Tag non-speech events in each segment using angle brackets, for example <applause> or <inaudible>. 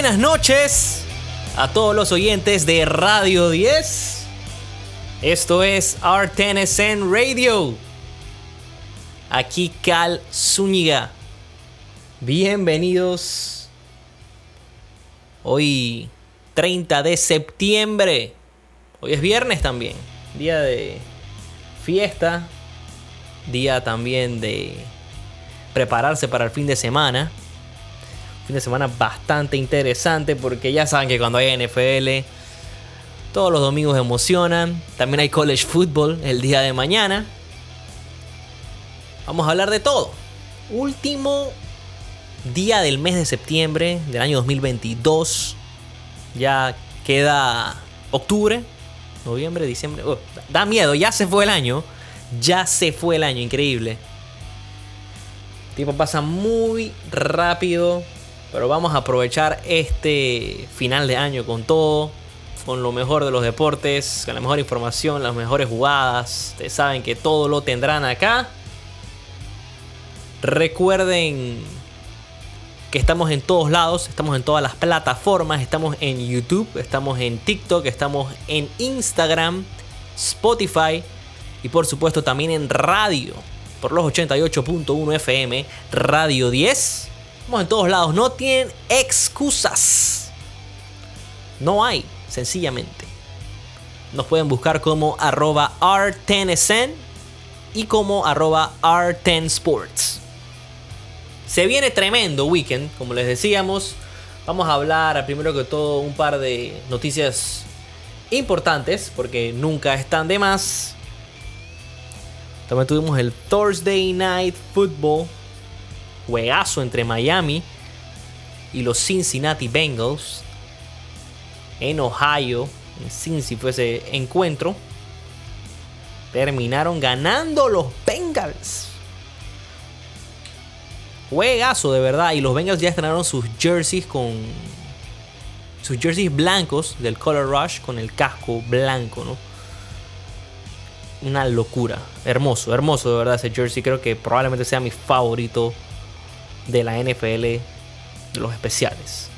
Buenas noches a todos los oyentes de Radio 10. Esto es R10SN Radio. Aquí Cal Zúñiga. Bienvenidos. Hoy 30 de septiembre. Hoy es viernes también. Día de fiesta. Día también de prepararse para el fin de semana. Fin de semana bastante interesante porque ya saben que cuando hay NFL, todos los domingos emocionan. También hay college football el día de mañana. Vamos a hablar de todo. Último día del mes de septiembre del año 2022. Ya queda octubre, noviembre, diciembre. Oh, da miedo, ya se fue el año. Ya se fue el año, increíble. El tiempo pasa muy rápido. Pero vamos a aprovechar este final de año con todo. Con lo mejor de los deportes. Con la mejor información, las mejores jugadas. Ustedes saben que todo lo tendrán acá. Recuerden que estamos en todos lados, estamos en todas las plataformas, estamos en YouTube, estamos en TikTok, estamos en Instagram, Spotify y por supuesto también en radio, por los 88.1 FM, Radio 10. En todos lados, no tienen excusas. No hay, sencillamente. Nos pueden buscar como arroba R10SN y como arroba R10Sports. Se viene tremendo weekend, como les decíamos. Vamos a hablar primero que todo un par de noticias importantes, porque nunca están de más. También tuvimos el Thursday Night Football, juegazo entre Miami y los Cincinnati Bengals en Ohio. En Cincy fue ese encuentro. Terminaron ganando los Bengals. Juegazo de verdad. Y los Bengals ya estrenaron sus jerseys con. Sus jerseys blancos del Color Rush con el casco blanco, ¿no? Una locura. Hermoso, hermoso de verdad ese jersey. Creo que probablemente sea mi favorito de la NFL de los especiales.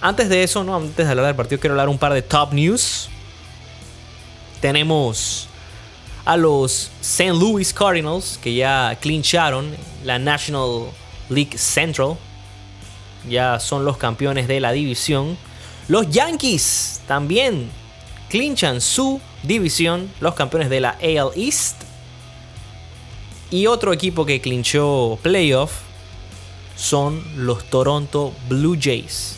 Antes de eso, ¿no? Antes de hablar del partido, quiero hablar un par de top news. Tenemos a los St. Louis Cardinals, que ya clincharon la National League Central. Ya son los campeones de la división. Los Yankees también clinchan su división, los campeones de la AL East. Y otro equipo que clinchó playoff son los Toronto Blue Jays.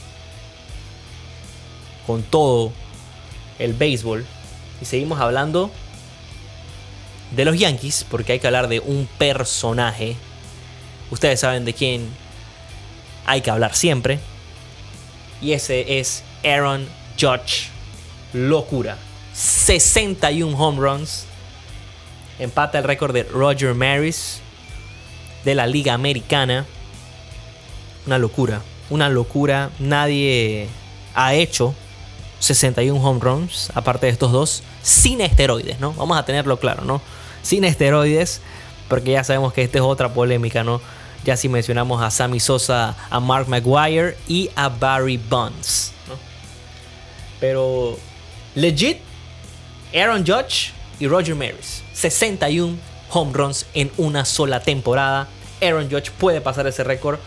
Con todo el béisbol. Y seguimos hablando de los Yankees, porque hay que hablar de un personaje. Ustedes saben de quién hay que hablar siempre. Y ese es Aaron Judge. Locura. 61 home runs. Empata el récord de Roger Maris de la Liga Americana. Una locura. Una locura. Nadie ha hecho 61 home runs, aparte de estos dos, sin esteroides, ¿no? Vamos a tenerlo claro, ¿no? Sin esteroides, porque ya sabemos que esta es otra polémica, ¿no? Ya si mencionamos a Sammy Sosa, a Mark Maguire y a Barry Bonds, ¿no? Pero, legit, Aaron Judge y Roger Maris, 61 home runs en una sola temporada. Aaron Judge puede pasar ese récord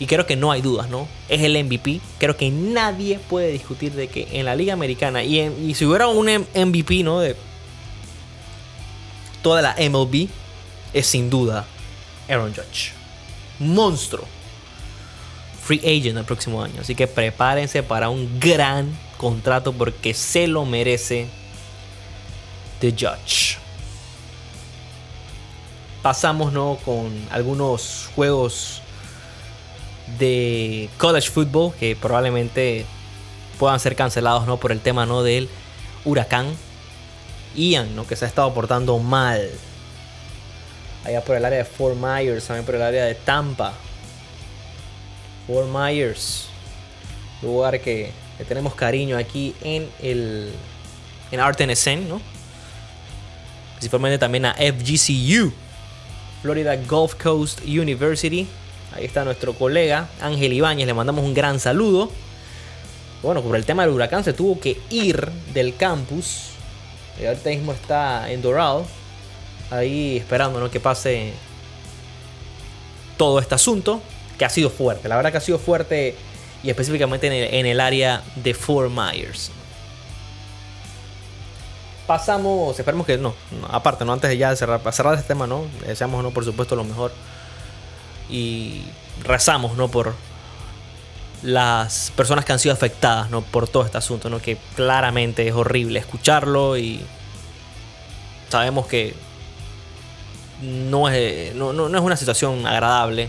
y creo que no hay dudas, ¿no? Es el MVP. Creo que nadie puede discutir de que en la Liga Americana y, si hubiera un MVP, ¿no? De toda la MLB, es sin duda Aaron Judge. Monstruo. Free agent el próximo año. Así que prepárense para un gran contrato porque se lo merece The Judge. Pasamos ¿no? con algunos juegos de college football que probablemente puedan ser cancelados ¿no? por el tema ¿no? del huracán Ian, ¿no? que se ha estado portando mal. Allá por el área de Fort Myers, también por el área de Tampa. Fort Myers, lugar que le tenemos cariño aquí en el en Artenescen, ¿no? Principalmente también a FGCU, Florida Gulf Coast University Ahí está nuestro colega Ángel Ibáñez, le mandamos un gran saludo. Bueno, por el tema del huracán se tuvo que ir del campus. Y ahorita mismo está en Doral. Ahí esperando ¿no? que pase todo este asunto. Que ha sido fuerte. La verdad que ha sido fuerte. Y específicamente en el, área de Fort Myers. Pasamos, esperemos que no, aparte, no antes de ya cerrar, cerrar este tema, ¿no? Deseamos, ¿no? Por supuesto, lo mejor. Y rezamos, ¿no? Por, las personas que han sido afectadas ¿no? por todo este asunto, ¿no? que claramente es horrible escucharlo y sabemos que no es, no, no, es una situación agradable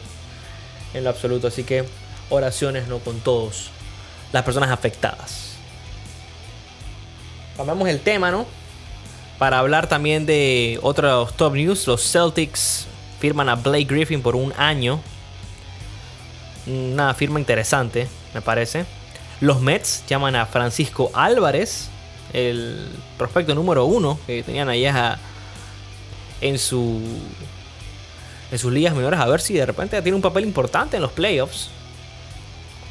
en lo absoluto, así que oraciones ¿no? con todos las personas afectadas. Cambiamos el tema, ¿no? Para hablar también de otros top news, los Celtics firman a Blake Griffin por un año una firma interesante, me parece. Los Mets llaman a Francisco Álvarez, el prospecto número uno que tenían allá en su en sus ligas menores a ver si de repente tiene un papel importante en los playoffs.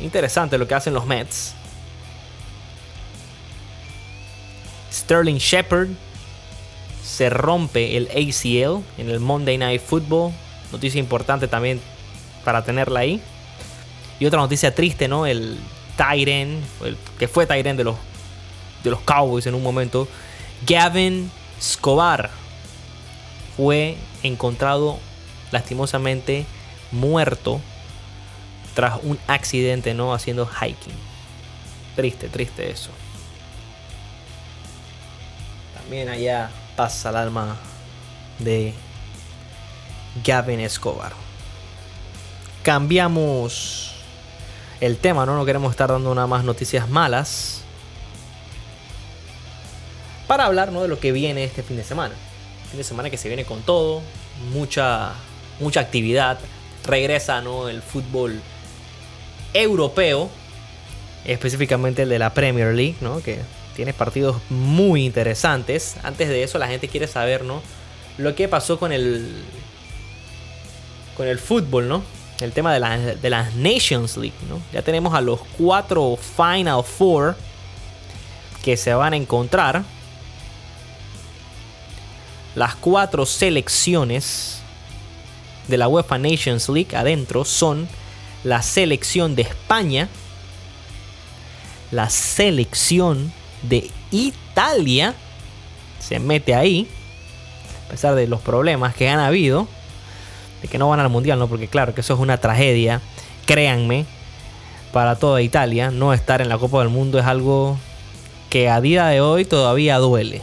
Interesante lo que hacen los Mets. Sterling Shepard se rompe el ACL en el Monday Night Football. Noticia importante también para tenerla ahí. Y otra noticia triste, ¿no? El Tyren, el que fue Tyren de los, de los Cowboys en un momento, Gavin Escobar, fue encontrado lastimosamente muerto tras un accidente, ¿no? Haciendo hiking. Triste, triste eso. También allá pasa el alma de Gavin Escobar. Cambiamos el tema, ¿no? No queremos estar dando nada más noticias malas. Para hablar ¿no? de lo que viene este fin de semana. Fin de semana que se viene con todo, mucha, mucha actividad. Regresa ¿no? el fútbol europeo, específicamente el de la Premier League, ¿no? que tiene partidos muy interesantes. Antes de eso, la gente quiere saber ¿no? lo que pasó con el, con el fútbol, ¿no? el tema de, las Nations League. Ya tenemos a los cuatro Final Four que se van a encontrar. Las cuatro selecciones de la UEFA Nations League adentro son la selección de España, la selección de Italia, se mete ahí, a pesar de los problemas que han habido, de que no van al mundial, ¿no? Porque claro que eso es una tragedia, créanme, para toda Italia. No estar en la Copa del Mundo es algo que a día de hoy todavía duele.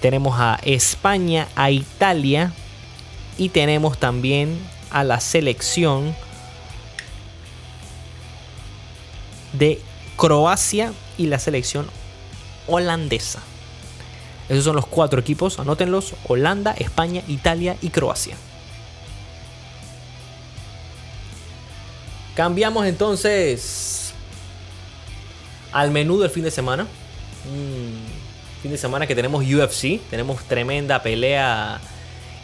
Tenemos a España, a Italia y tenemos también a la selección de Croacia y la selección holandesa. Esos son los cuatro equipos, anótenlos, Holanda, España, Italia y Croacia. Cambiamos entonces al menú del fin de semana. fin de semana que tenemos UFC, tenemos tremenda pelea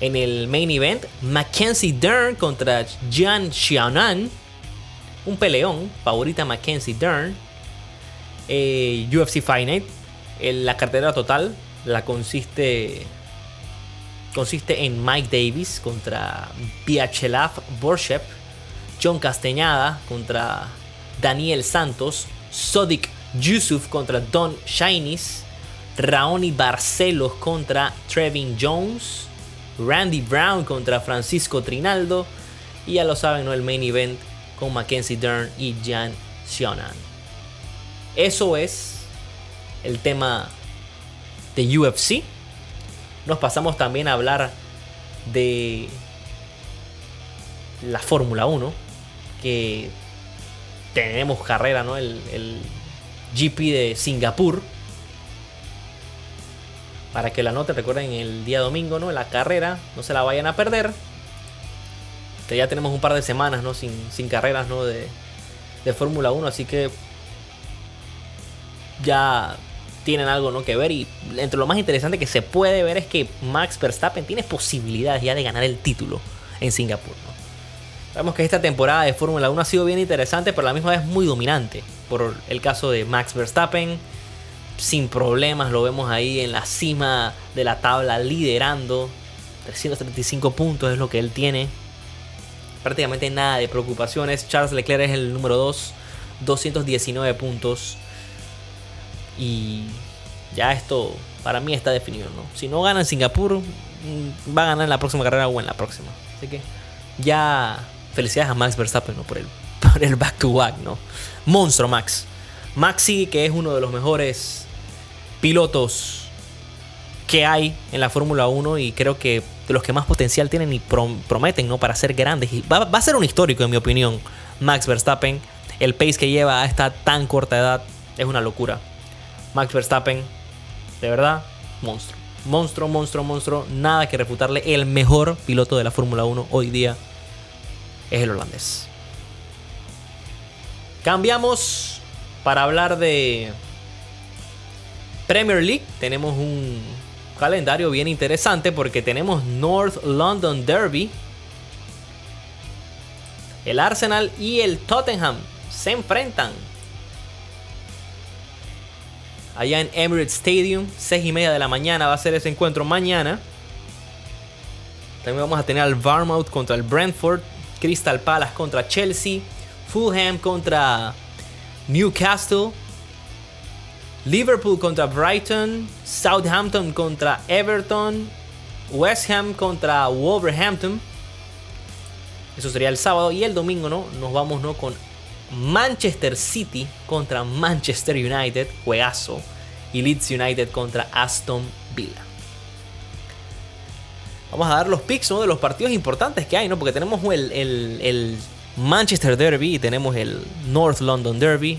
en el main event. Mackenzie Dern contra Jan Xiaonan. Un peleón, favorita Mackenzie Dern. Eh, UFC Fight Night. la cartera total la consiste consiste en Mike Davis contra Vyacheslav Borshev, John Castañada contra Daniel Santos, Sodik Yusuf contra Don Shinis, Raoni Barcelos contra Trevin Jones, Randy Brown contra Francisco Trinaldo y ya lo saben, ¿no? el main event con Mackenzie Dern y Jan Sionan. Eso es el tema de UFC. Nos pasamos también a hablar de la Fórmula 1, que tenemos carrera, ¿no? El, GP de Singapur. Para que la noten, recuerden el día domingo, ¿no? La carrera, no se la vayan a perder. Ya tenemos un par de semanas, ¿no? Sin, sin carreras, ¿no? De, de Fórmula 1, así que ya tienen algo ¿no? que ver. Y entre lo más interesante que se puede ver es que Max Verstappen tiene posibilidades ya de ganar el título en Singapur. Sabemos que esta temporada de Fórmula 1 ha sido bien interesante, pero a la misma vez muy dominante. Por el caso de Max Verstappen, sin problemas lo vemos ahí en la cima de la tabla liderando. 335 puntos es lo que él tiene. Prácticamente nada de preocupaciones. Charles Leclerc es el número 2, 219 puntos. Y ya esto para mí está definido. ¿no? Si no gana en Singapur, mm, va a ganar en la próxima carrera o en la próxima. Así que ya felicidades a Max Verstappen ¿no? por, el, <laughs> por el back to back. ¿no? Monstruo Max. Maxi, que es uno de los mejores pilotos que hay en la Fórmula 1 y creo que los que más potencial tienen y prometen ¿no? para ser grandes. Y va, va, a ser un histórico, en mi opinión, Max Verstappen. El pace que lleva a esta tan corta edad es una locura. Max Verstappen, de verdad, monstruo. Monstruo, monstruo, monstruo. Nada que refutarle. El mejor piloto de la Fórmula 1 hoy día es el holandés. Cambiamos para hablar de Premier League. Tenemos un calendario bien interesante porque tenemos North London Derby. El Arsenal y el Tottenham se enfrentan allá en Emirates Stadium. 6 y media de la mañana va a ser ese encuentro mañana. También vamos a tener al Varmouth contra el Brentford. Crystal Palace contra Chelsea. Fulham contra Newcastle. Liverpool contra Brighton. Southampton contra Everton. West Ham contra Wolverhampton. Eso sería el sábado. Y el domingo, ¿no? Nos vamos, ¿no? Con Manchester City contra Manchester United, juegazo, y Leeds United contra Aston Villa. Vamos a dar los picks de los partidos importantes que hay, ¿no? Porque tenemos el, el, Manchester Derby y tenemos el North London Derby.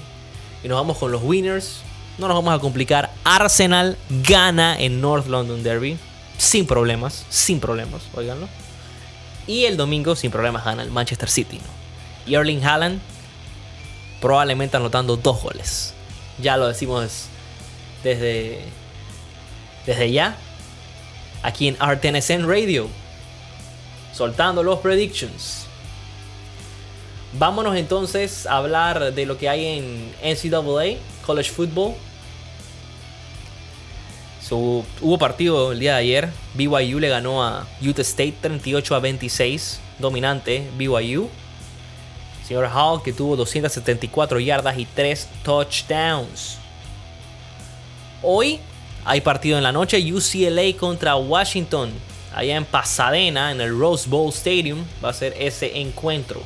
Y nos vamos con los winners. No nos vamos a complicar. Arsenal gana en North London Derby. Sin problemas. Sin problemas. Oiganlo. Y el domingo, sin problemas, gana el Manchester City. ¿no? Y Erling Haaland probablemente anotando dos goles. Ya lo decimos desde, desde ya. Aquí en RTNSN Radio. Soltando los predictions. Vámonos entonces a hablar de lo que hay en NCAA, College Football. hubo partido el día de ayer. BYU le ganó a Utah State 38 a 26. Dominante BYU. Señor Hall que tuvo 274 yardas y 3 touchdowns. Hoy hay partido en la noche UCLA contra Washington. Allá en Pasadena, en el Rose Bowl Stadium, va a ser ese encuentro.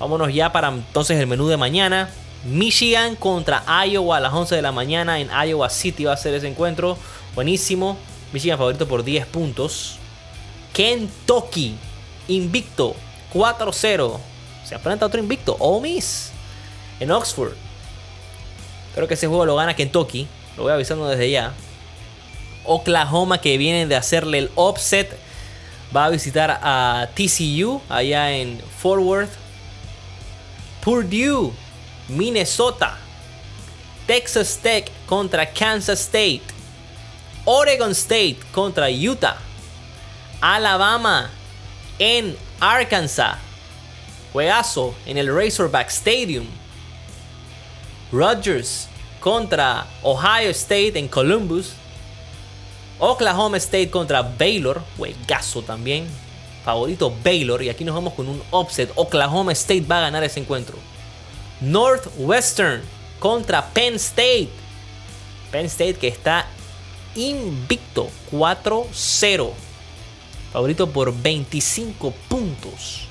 Vámonos ya para entonces el menú de mañana. Michigan contra Iowa a las 11 de la mañana en Iowa City va a ser ese encuentro. Buenísimo. Michigan favorito por 10 puntos. Kentucky invicto 4-0 se enfrenta otro invicto, Ole Miss, en Oxford. Creo que ese juego lo gana Kentucky. Lo voy avisando desde ya. Oklahoma, que viene de hacerle el offset, va a visitar a TCU allá en Fort Worth. Purdue, Minnesota. Texas Tech contra Kansas State. Oregon State contra Utah. Alabama en Arkansas. Juegazo en el Razorback Stadium. Rogers contra Ohio State en Columbus. Oklahoma State contra Baylor. Juegazo también. Favorito Baylor. Y aquí nos vamos con un offset. Oklahoma State va a ganar ese encuentro. Northwestern contra Penn State. Penn State que está invicto. 4-0. Favorito por 25 puntos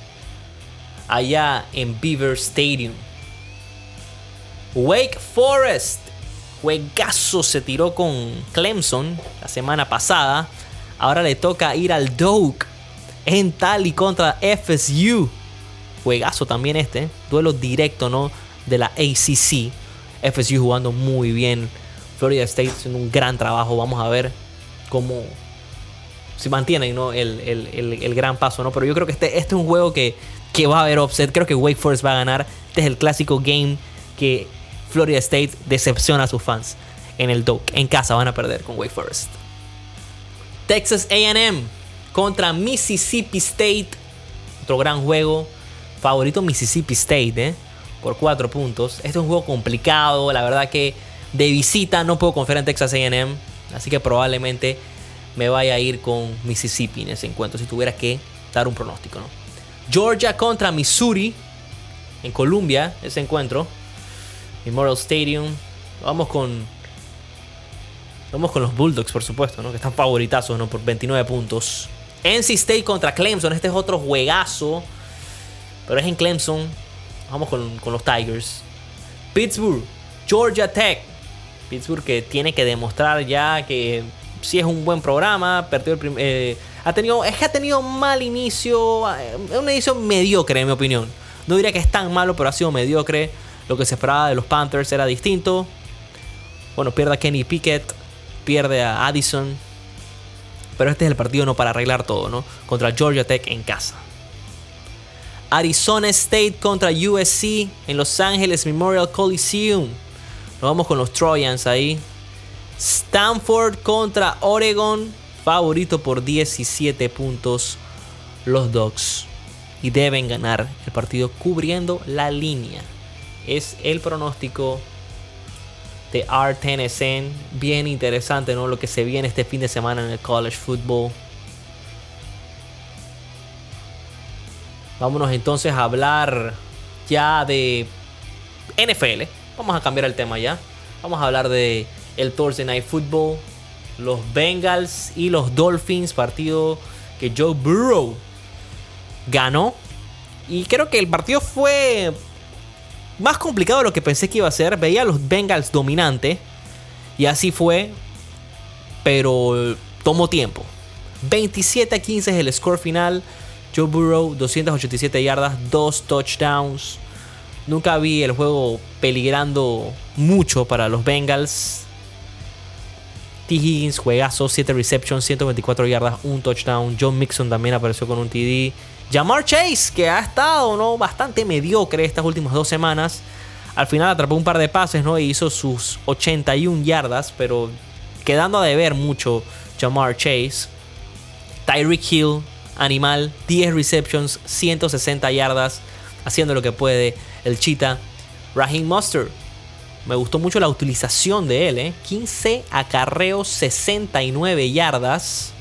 allá en Beaver Stadium. Wake Forest, juegazo se tiró con Clemson la semana pasada. Ahora le toca ir al Doak en Tally contra FSU. Juegazo también este, duelo directo ¿no? de la ACC. FSU jugando muy bien. Florida State haciendo un gran trabajo. Vamos a ver cómo se mantiene ¿no? el, gran paso. ¿no? Pero yo creo que este, este es un juego que que va a haber offset. Creo que Wake Forest va a ganar. Este es el clásico game que Florida State decepciona a sus fans. En el Doak. En casa van a perder con Wake Forest. Texas AM contra Mississippi State. otro gran juego. Favorito Mississippi State, ¿eh? Por 4 puntos. Este es un juego complicado. La verdad que de visita no puedo confiar en Texas AM. Así que probablemente me vaya a ir con Mississippi en ese encuentro. Si tuviera que dar un pronóstico, ¿no? Georgia contra Missouri. En Columbia, ese encuentro. Memorial Stadium. Vamos con. Vamos con los Bulldogs, por supuesto, ¿no? Que están favoritazos, ¿no? Por 29 puntos. NC State contra Clemson. Este es otro juegazo. Pero es en Clemson. Vamos con, los Tigers. Pittsburgh. Georgia Tech. Pittsburgh que tiene que demostrar ya que sí es un buen programa. Perdió el eh, ha tenido, es que ha tenido mal inicio. Eh, un inicio mediocre, en mi opinión. No diría que es tan malo, pero ha sido mediocre. Lo que se esperaba de los Panthers era distinto. Bueno, pierde a Kenny Pickett. Pierde a Addison. Pero este es el partido no para arreglar todo, ¿no? Contra Georgia Tech en casa. Arizona State contra USC en Los Ángeles Memorial Coliseum. Nos vamos con los Trojans ahí. Stanford contra Oregon. Favorito por 17 puntos los Dogs. Y deben ganar el partido cubriendo la línea. Es el pronóstico de RTNSN. Bien interesante, ¿no? Lo que se viene este fin de semana en el college football. Vámonos entonces a hablar ya de NFL. Vamos a cambiar el tema ya. Vamos a hablar de el Thursday Night Football, los Bengals y los Dolphins, partido que Joe Burrow ganó. Y creo que el partido fue más complicado de lo que pensé que iba a ser. Veía a los Bengals dominante. Y así fue. Pero tomó tiempo. 27 a 15 es el score final. Joe Burrow, 287 yardas, 2 touchdowns. Nunca vi el juego peligrando mucho para los Bengals. T. Higgins, juegazo, 7 receptions, 124 yardas, 1 touchdown. John Mixon también apareció con un TD. Jamar Chase, que ha estado ¿no? bastante mediocre estas últimas dos semanas. Al final atrapó un par de pases ¿no? y hizo sus 81 yardas, pero quedando a deber mucho Jamar Chase. Tyreek Hill, animal, 10 receptions, 160 yardas, haciendo lo que puede el Cheetah. Raheem Mustard, me gustó mucho la utilización de él, ¿eh? 15 acarreos, 69 yardas.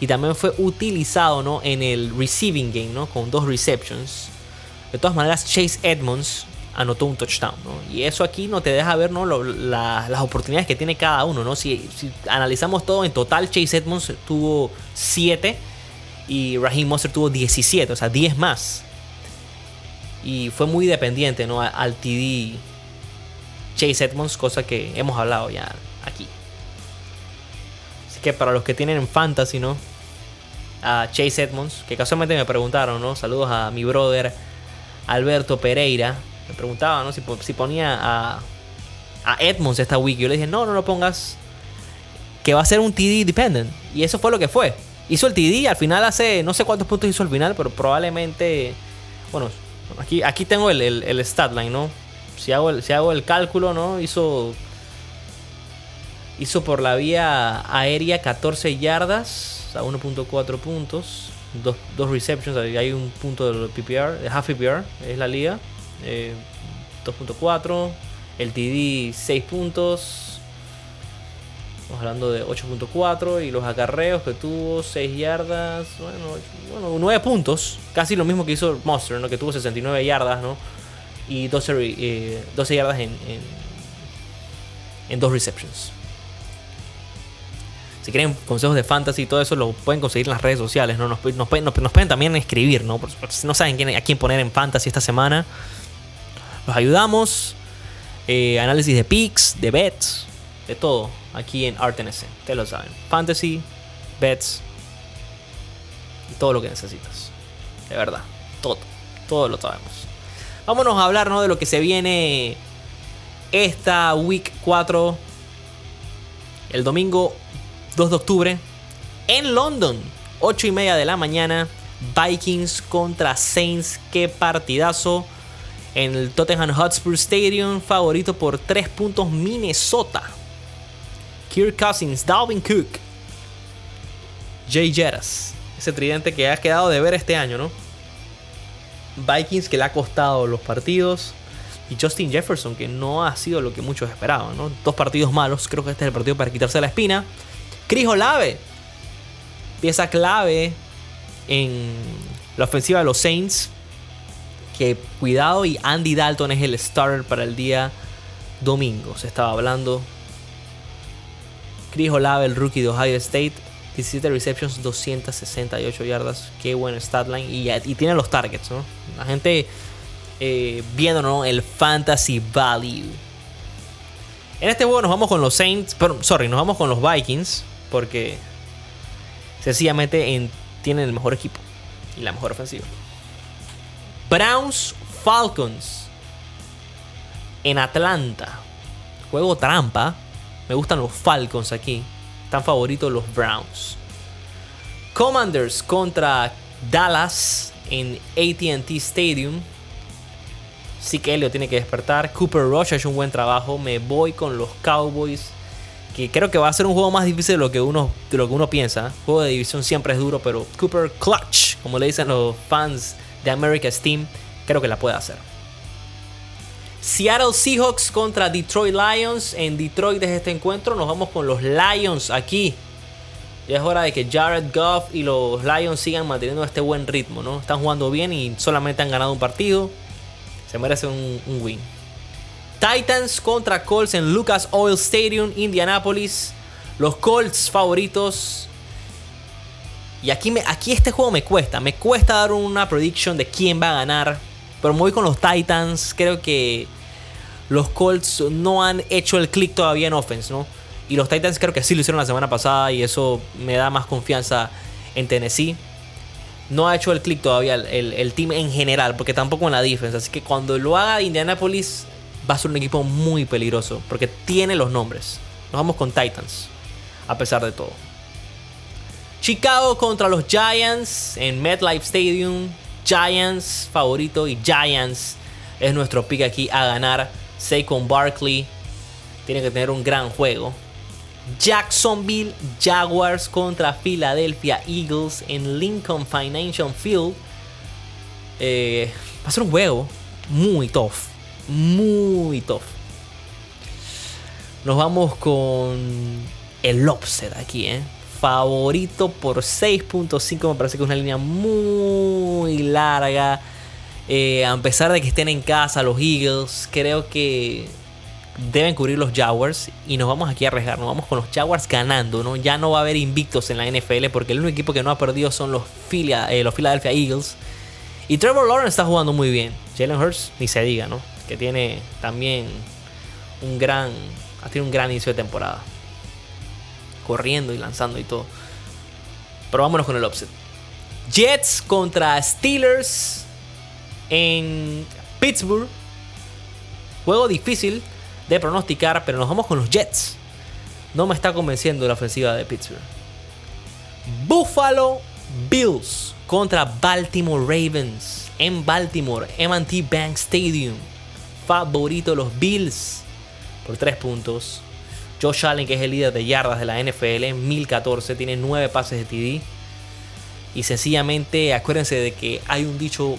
Y también fue utilizado ¿no? en el receiving game, ¿no? Con dos receptions. De todas maneras, Chase Edmonds anotó un touchdown, ¿no? Y eso aquí no te deja ver, ¿no? las oportunidades que tiene cada uno, ¿no? Si, analizamos todo en total, Chase Edmonds tuvo 7 y Raheem Monster tuvo 17, o sea, 10 más. Y fue muy dependiente, ¿no? Al TD Chase Edmonds, cosa que hemos hablado ya aquí. Así que para los que tienen en fantasy, ¿no? A Chase Edmonds, que casualmente me preguntaron, ¿no? Saludos a mi brother Alberto Pereira. Me preguntaba, ¿no? Si, ponía a, a Edmonds esta week. Yo le dije, no, no lo pongas. Que va a ser un TD dependent. Y eso fue lo que fue. Hizo el TD, al final hace, no sé cuántos puntos hizo al final, pero probablemente, bueno, aquí, aquí tengo el, el, el stat line, ¿no? Si hago, el, si hago el cálculo, ¿no? Hizo, hizo por la vía aérea 14 yardas, o sea, 1.4 puntos, dos, dos, receptions, hay un punto del PPR, de half PPR, es la liga, 2.4, eh, el TD 6 puntos, hablando de 8.4 y los acarreos que tuvo 6 yardas, bueno, 9 puntos, casi lo mismo que hizo Monster, ¿no? que tuvo 69 yardas, ¿no? Y 12, 12 eh, yardas en, en, en, dos receptions. Si quieren consejos de fantasy y todo eso, lo pueden conseguir en las redes sociales, ¿no? Nos, pueden, también escribir, ¿no? no saben a quién poner en fantasy esta semana, los ayudamos. Eh, análisis de picks, de bets, de todo aquí en ArtNS. Ustedes lo saben. Fantasy, bets y todo lo que necesitas. De verdad. Todo. Todo lo sabemos. Vámonos a hablar de lo que se viene esta week 4. El domingo 2 de octubre. En London. 8 y media de la mañana. Vikings contra Saints. Qué partidazo. En el Tottenham Hotspur Stadium. Favorito por 3 puntos Minnesota. Kirk Cousins, Dalvin Cook, Jay Jettas. Ese tridente que ha quedado de ver este año, ¿no? Vikings que le ha costado los partidos. Y Justin Jefferson, que no ha sido lo que muchos esperaban, ¿no? Dos partidos malos, creo que este es el partido para quitarse la espina. Chris Olave, pieza clave en la ofensiva de los Saints. Que cuidado, y Andy Dalton es el starter para el día domingo. Se estaba hablando. Chris Olave, el rookie de Ohio State, 17 receptions, 268 yardas. Qué buen statline. Y, y tiene los targets, ¿no? La gente eh, viendo ¿no? el fantasy value. En este juego nos vamos con los Saints. Pero, sorry, nos vamos con los Vikings. Porque sencillamente tienen el mejor equipo y la mejor ofensiva. Browns Falcons en Atlanta. Juego trampa. Me gustan los Falcons aquí. Están favoritos los Browns. Commanders contra Dallas en ATT Stadium. Sí que Elliot tiene que despertar. Cooper Rush ha hecho un buen trabajo. Me voy con los Cowboys. Que creo que va a ser un juego más difícil de lo que uno, de lo que uno piensa. juego de división siempre es duro, pero Cooper Clutch, como le dicen los fans de America's Team, creo que la puede hacer. Seattle Seahawks contra Detroit Lions. En Detroit desde este encuentro nos vamos con los Lions aquí. Ya es hora de que Jared Goff y los Lions sigan manteniendo este buen ritmo, ¿no? Están jugando bien y solamente han ganado un partido. Se merece un, win. Titans contra Colts en Lucas Oil Stadium, Indianapolis. Los Colts favoritos. Y aquí, me, aquí este juego me cuesta. Me cuesta dar una prediction de quién va a ganar. Pero me voy con los Titans. Creo que los Colts no han hecho el click todavía en offense, ¿no? Y los Titans creo que sí lo hicieron la semana pasada y eso me da más confianza en Tennessee. No ha hecho el click todavía el, team en general, porque tampoco en la defensa. Así que cuando lo haga Indianapolis va a ser un equipo muy peligroso, porque tiene los nombres. Nos vamos con Titans, a pesar de todo. Chicago contra los Giants en MetLife Stadium. Giants favorito y Giants es nuestro pick aquí a ganar. Saquon Barkley tiene que tener un gran juego. Jacksonville Jaguars contra Philadelphia Eagles en Lincoln Financial Field. Eh, va a ser un juego muy tough. Muy tough. Nos vamos con el upset aquí, ¿eh? Favorito por 6.5. Me parece que es una línea muy larga. Eh, a pesar de que estén en casa los Eagles, creo que deben cubrir los Jaguars y nos vamos aquí a arriesgar, nos vamos con los Jaguars ganando, ¿no? Ya no va a haber invictos en la NFL porque el único equipo que no ha perdido son los, eh, los Philadelphia Eagles. Y Trevor Lawrence está jugando muy bien. Jalen Hurts ni se diga, ¿no? Que tiene también un gran un gran inicio de temporada. Corriendo y lanzando y todo. Pero vámonos con el upset. Jets contra Steelers en Pittsburgh. Juego difícil de pronosticar, pero nos vamos con los Jets. No me está convenciendo la ofensiva de Pittsburgh. Buffalo Bills contra Baltimore Ravens en Baltimore, M&T Bank Stadium. Favorito los Bills por 3 puntos. Josh Allen, que es el líder de yardas de la NFL, 1014, tiene 9 pases de TD. Y sencillamente acuérdense de que hay un dicho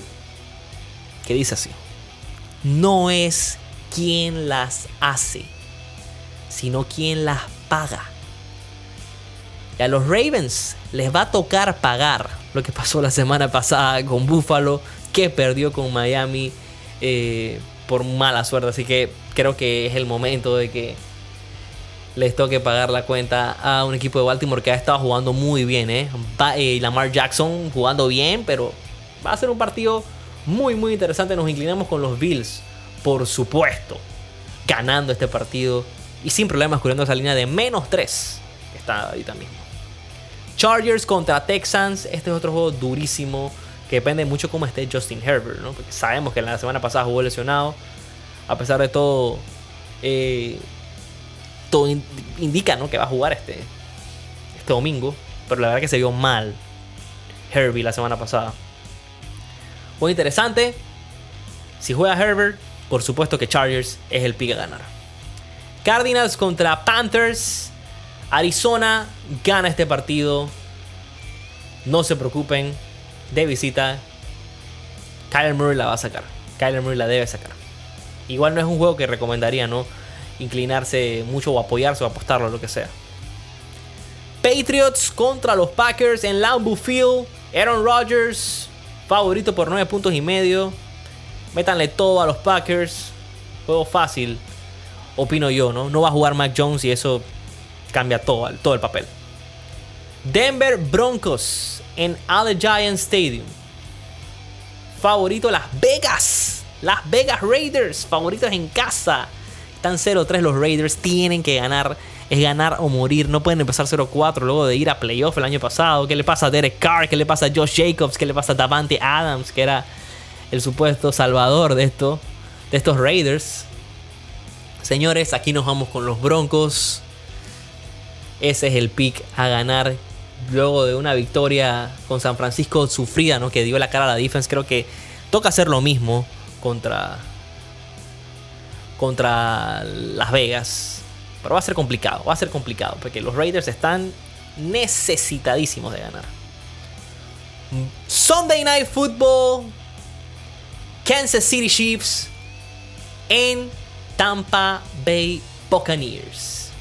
que dice así. No es quien las hace, sino quien las paga. Y a los Ravens les va a tocar pagar lo que pasó la semana pasada con Buffalo, que perdió con Miami eh, por mala suerte. Así que creo que es el momento de que les toque pagar la cuenta a un equipo de Baltimore que ha estado jugando muy bien. ¿eh? eh Lamar Jackson jugando bien, pero va a ser un partido muy, muy interesante. Nos inclinamos con los Bills por supuesto, ganando este partido y sin problemas cubriendo esa línea de menos 3 que está ahorita mismo. Chargers contra Texans, este es otro juego durísimo que depende mucho cómo esté Justin Herbert, ¿no? porque sabemos que la semana pasada jugó lesionado. A pesar de todo, eh, todo indica ¿no? que va a jugar este, este domingo, pero la verdad que se vio mal Herbie la semana pasada. Muy interesante. Si juega Herbert, por supuesto que Chargers es el pick a ganar. Cardinals contra Panthers. Arizona gana este partido. No se preocupen. De visita. Kyler Murray la va a sacar. Kyler Murray la debe sacar. Igual no es un juego que recomendaría, ¿no? Inclinarse mucho o apoyarse o apostarlo, lo que sea. Patriots contra los Packers en Lambeau Field. Aaron Rodgers, favorito por 9 puntos y medio. Métanle todo a los Packers. Juego fácil, opino yo, ¿no? No va a jugar Mac Jones y eso cambia todo, todo el papel. Denver Broncos en Allegiant Stadium. Favorito Las Vegas. Las Vegas Raiders, favoritos en casa. Están 0-3 los Raiders, tienen que ganar. Es ganar o morir. No pueden empezar 0-4 luego de ir a playoff el año pasado. ¿Qué le pasa a Derek Carr? ¿Qué le pasa a Josh Jacobs? ¿Qué le pasa a Davante Adams? Que era el supuesto salvador de, esto, de estos Raiders. Señores, aquí nos vamos con los Broncos. Ese es el pick a ganar. Luego de una victoria con San Francisco sufrida, ¿no? Que dio la cara a la defense. Creo que toca hacer lo mismo contra. Contra Las Vegas. Pero va a ser complicado. Va a ser complicado. Porque los Raiders están necesitadísimos de ganar. Sunday Night Football. Kansas City Chiefs. En Tampa Bay Buccaneers.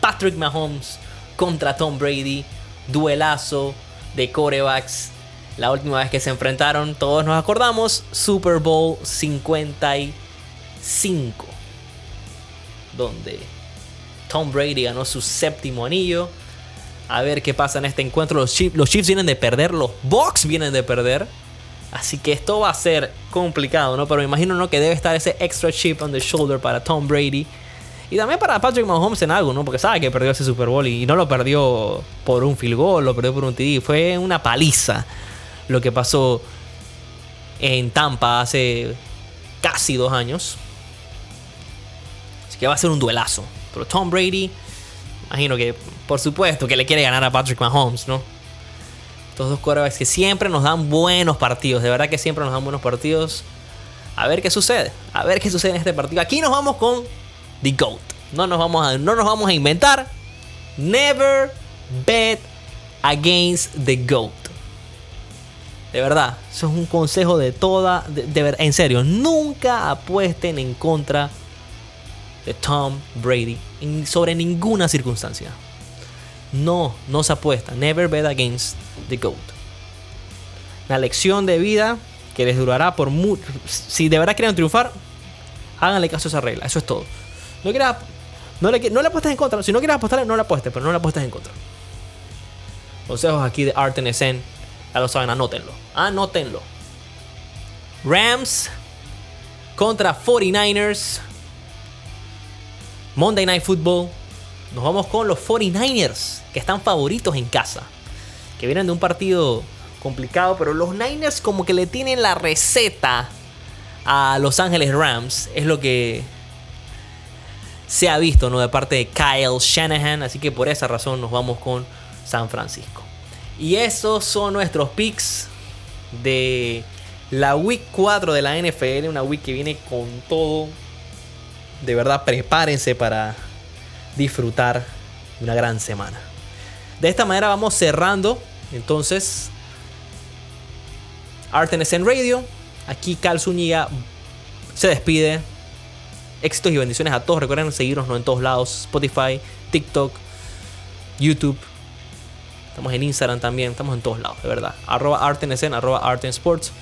Patrick Mahomes contra Tom Brady. Duelazo de corebacks. La última vez que se enfrentaron, todos nos acordamos, Super Bowl 55. Donde Tom Brady ganó su séptimo anillo. A ver qué pasa en este encuentro. Los Chiefs, los vienen de perder, los Bucks vienen de perder. Así que esto va a ser complicado, ¿no? Pero me imagino ¿no? que debe estar ese extra chip on the shoulder para Tom Brady. Y también para Patrick Mahomes en algo, ¿no? Porque sabe que perdió ese Super Bowl y no lo perdió por un field goal, lo perdió por un TD. Fue una paliza lo que pasó en Tampa hace casi dos años. Así que va a ser un duelazo. Pero Tom Brady, imagino que, por supuesto, que le quiere ganar a Patrick Mahomes, ¿no? Estos dos quarterbacks que siempre nos dan buenos partidos. De verdad que siempre nos dan buenos partidos. A ver qué sucede. A ver qué sucede en este partido. Aquí nos vamos con The GOAT. No nos vamos a, no nos vamos a inventar. Never bet against the GOAT. De verdad, eso es un consejo de toda. De, en serio, nunca apuesten en contra de Tom Brady. sobre ninguna circunstancia. No, no se apuesta. Never bet against the GOAT. La lección de vida que les durará por mucho. Si de verdad quieren triunfar, háganle caso a esa regla. Eso es todo. No quieras. No le, no le apuestes en contra. Si no quieres apostar, no le apuestes, pero no le apuestes en contra. Consejos aquí de Arten Ya lo saben, anótenlo. Anótenlo. Rams contra 49ers. Monday Night Football. Nos vamos con los 49ers, que están favoritos en casa. Que vienen de un partido complicado, pero los Niners como que le tienen la receta a Los Ángeles Rams. Es lo que se ha visto, ¿no? De parte de Kyle Shanahan. Así que por esa razón nos vamos con San Francisco. Y esos son nuestros picks de la Week 4 de la NFL. Una week que viene con todo. De verdad, prepárense para disfrutar una gran semana. De esta manera vamos cerrando. Entonces, en Radio. Aquí Cal Zúñiga se despide. Éxitos y bendiciones a todos. Recuerden seguirnos en todos lados: Spotify, TikTok, YouTube. Estamos en Instagram también. Estamos en todos lados, de verdad. Arroba Artenesen, arroba Arten Sports.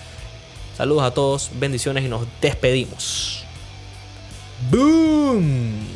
Saludos a todos, bendiciones y nos despedimos. ¡Boom!